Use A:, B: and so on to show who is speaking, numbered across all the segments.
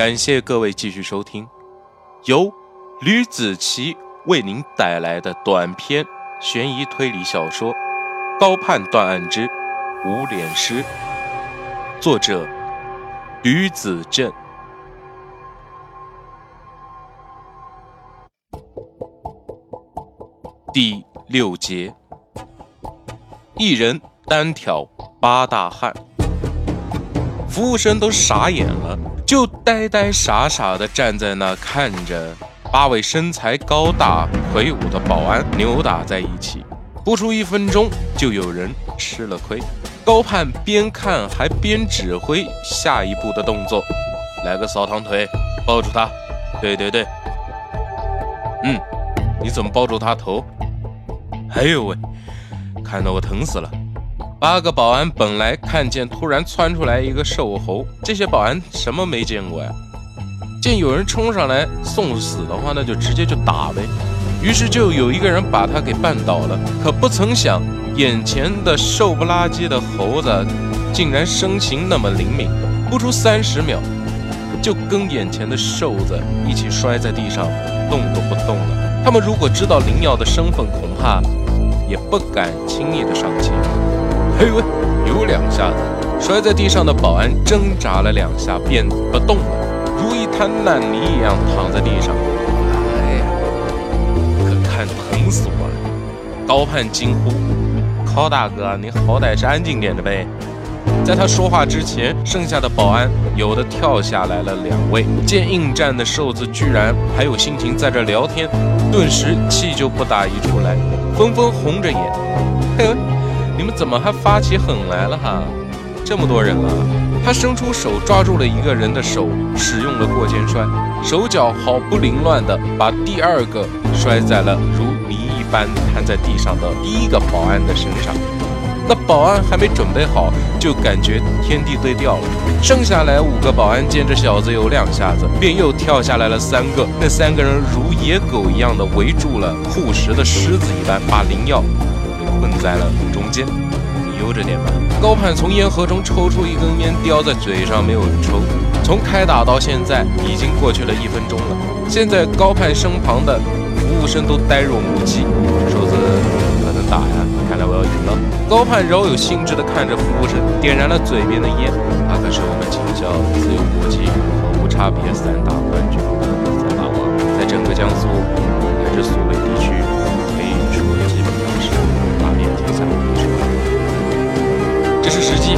A: 感谢各位继续收听，由吕子奇为您带来的短篇悬疑推理小说《高判断案之无脸师》，作者吕子正。第六节，一人单挑八大汉，服务生都傻眼了。就呆呆傻傻地站在那看着八位身材高大魁梧的保安扭打在一起，不出一分钟就有人吃了亏。高盼边看还边指挥下一步的动作：来个扫堂腿，抱住他。对对对，嗯，你怎么抱住他头？哎呦喂，看得我疼死了。八个保安本来看见突然窜出来一个瘦猴，这些保安什么没见过呀？见有人冲上来送死的话，那就直接就打呗。于是就有一个人把他给绊倒了。可不曾想，眼前的瘦不拉几的猴子竟然身形那么灵敏，不出三十秒就跟眼前的瘦子一起摔在地上，动都不动了。他们如果知道林耀的身份，恐怕也不敢轻易的上前。哎呦喂，有两下子，摔在地上的保安挣扎了两下便不动了，如一滩烂泥一样躺在地上。哎呀，可看疼死我了！高盼惊呼：“高大哥，你好歹是安静点的呗！”在他说话之前，剩下的保安有的跳下来了两位，见应战的瘦子居然还有心情在这聊天，顿时气就不打一处来，纷纷红着眼。嘿。你们怎么还发起狠来了哈？这么多人啊！他伸出手抓住了一个人的手，使用了过肩摔，手脚毫不凌乱的把第二个摔在了如泥一般瘫在地上的第一个保安的身上。那保安还没准备好，就感觉天地对调了。剩下来五个保安见这小子有两下子，便又跳下来了三个。那三个人如野狗一样的围住了护食的狮子一般，把灵药。困在了中间，你悠着点吧。高盼从烟盒中抽出一根烟，叼在嘴上没有抽。从开打到现在已经过去了一分钟了。现在高盼身旁的服务生都呆若木鸡。瘦子可能打呀，看来我要赢了。高盼饶有兴致地看着服务生，点燃了嘴边的烟。他可是我们警校自由搏击和无差别散打冠军，散打王，在整个江苏乃至苏北地区。也基本上是打遍天下这是时机。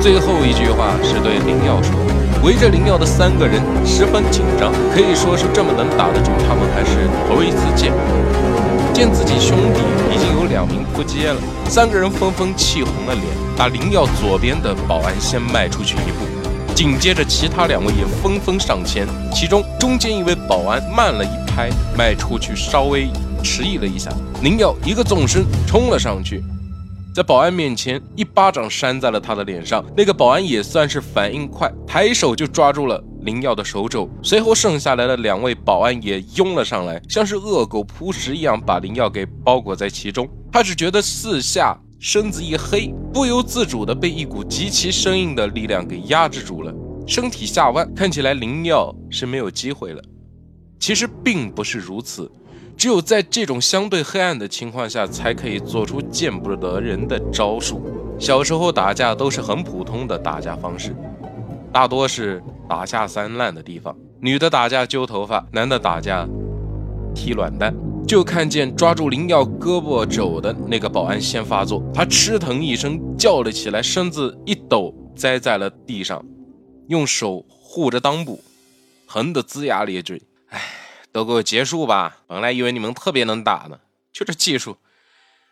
A: 最后一句话是对林耀说。围着林耀的三个人十分紧张，可以说是这么能打得住，他们还是头一次见。见自己兄弟已经有两名扑街了，三个人纷纷气红了脸，把林耀左边的保安先迈出去一步，紧接着其他两位也纷纷上前，其中中间一位保安慢了一拍，迈出去稍微迟疑了一下，林耀一个纵身冲了上去。在保安面前，一巴掌扇在了他的脸上。那个保安也算是反应快，抬手就抓住了林耀的手肘。随后，剩下来的两位保安也拥了上来，像是恶狗扑食一样，把林耀给包裹在其中。他只觉得四下身子一黑，不由自主的被一股极其生硬的力量给压制住了，身体下弯，看起来林耀是没有机会了。其实并不是如此。只有在这种相对黑暗的情况下，才可以做出见不得人的招数。小时候打架都是很普通的打架方式，大多是打下三滥的地方。女的打架揪头发，男的打架踢卵蛋。就看见抓住林耀胳膊肘的那个保安先发作，他吃疼一声叫了起来，身子一抖栽在了地上，用手护着裆部，疼得龇牙咧嘴。唉。都给我结束吧！本来以为你们特别能打呢，就这技术，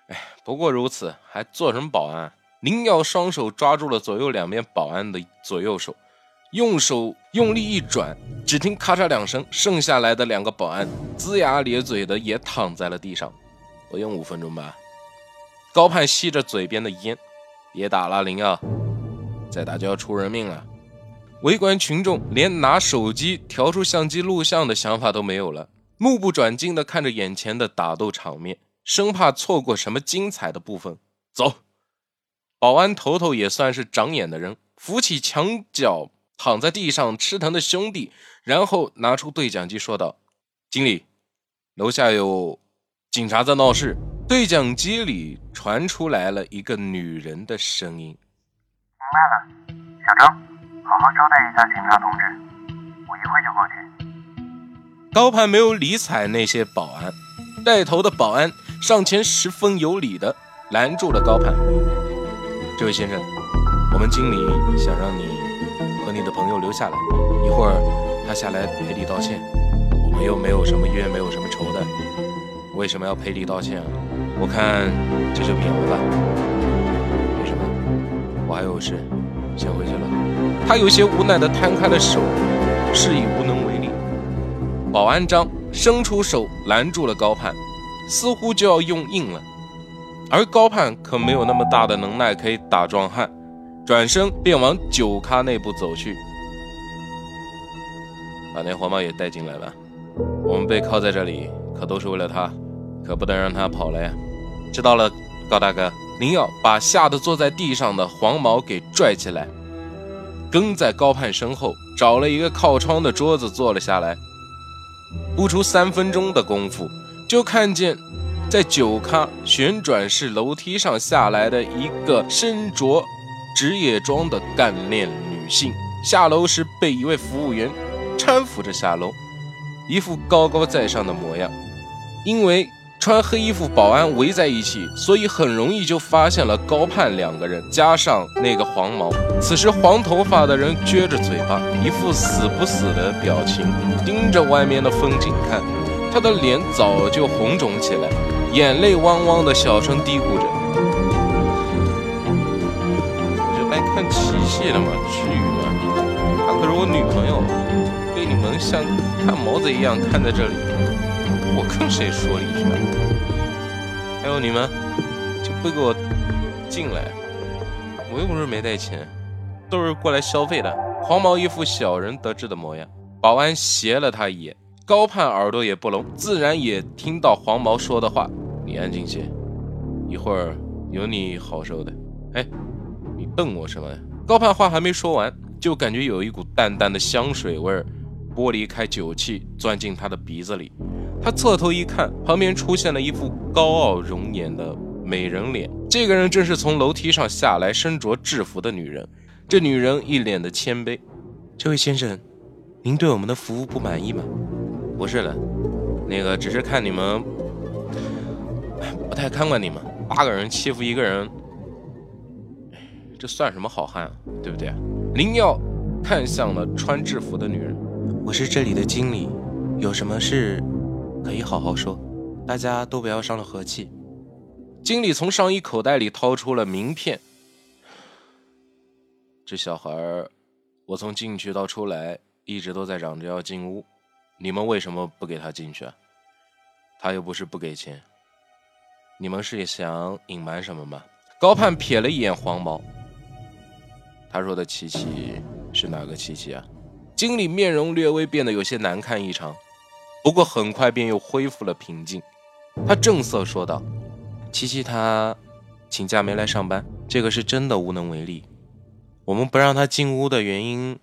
A: 哎，不过如此，还做什么保安？林耀双手抓住了左右两边保安的左右手，用手用力一转，只听咔嚓两声，剩下来的两个保安龇牙咧嘴的也躺在了地上。不用五分钟吧。高盼吸着嘴边的烟，别打了，林耀，再打就要出人命了。围观群众连拿手机调出相机录像的想法都没有了，目不转睛地看着眼前的打斗场面，生怕错过什么精彩的部分。走，保安头头也算是长眼的人，扶起墙角躺在地上吃疼的兄弟，然后拿出对讲机说道：“经理，楼下有警察在闹事。”对讲机里传出来了一个女人的声音：“
B: 明白了，小张，好好招待一下警察同志，我一会就过去。”
A: 高攀没有理睬那些保安，带头的保安上前十分有礼的拦住了高攀：“这位先生，我们经理想让你和你的朋友留下来，一会儿他下来赔礼道歉。我们又没有什么冤，没有什么仇的，为什么要赔礼道歉啊？”我看这就免了吧，没什么，我还有事，先回去了。他有些无奈地摊开了手，示意无能为力。保安张伸出手拦住了高盼，似乎就要用硬了。而高盼可没有那么大的能耐可以打壮汉，转身便往酒咖内部走去。把那黄毛也带进来吧，我们被铐在这里，可都是为了他，可不能让他跑了呀。知道了，高大哥。您要把吓得坐在地上的黄毛给拽起来，跟在高盼身后，找了一个靠窗的桌子坐了下来。不出三分钟的功夫，就看见在酒咖旋转式楼梯上下来的一个身着职业装的干练女性。下楼时被一位服务员搀扶着下楼，一副高高在上的模样。因为。穿黑衣服保安围在一起，所以很容易就发现了高盼两个人，加上那个黄毛。此时黄头发的人撅着嘴巴，一副死不死的表情，盯着外面的风景看。他的脸早就红肿起来，眼泪汪汪的，小声嘀咕着：“我就来看七夕的嘛，至于吗？她可是我女朋友，被你们像看毛子一样看在这里。”跟谁说了一句？还有你们就不给我进来！我又不是没带钱，都是过来消费的。黄毛一副小人得志的模样，保安斜了他一眼。高盼耳朵也不聋，自然也听到黄毛说的话。你安静些，一会儿有你好受的。哎，你瞪我什么呀？高盼话还没说完，就感觉有一股淡淡的香水味儿剥离开酒气，钻进他的鼻子里。他侧头一看，旁边出现了一副高傲容颜的美人脸。这个人正是从楼梯上下来、身着制服的女人。这女人一脸的谦卑：“这位先生，您对我们的服务不满意吗？”“不是的，那个只是看你们不太看管你们，八个人欺负一个人，这算什么好汉啊？对不对？”林耀看向了穿制服的女人：“我是这里的经理，有什么事？”可以好好说，大家都不要伤了和气。经理从上衣口袋里掏出了名片。这小孩儿，我从进去到出来一直都在嚷着要进屋，你们为什么不给他进去啊？他又不是不给钱，你们是想隐瞒什么吗？高盼瞥了一眼黄毛，他说的琪琪是哪个琪琪啊？经理面容略微变得有些难看异常。不过很快便又恢复了平静，他正色说道：“琪琪他请假没来上班，这个是真的无能为力。我们不让他进屋的原因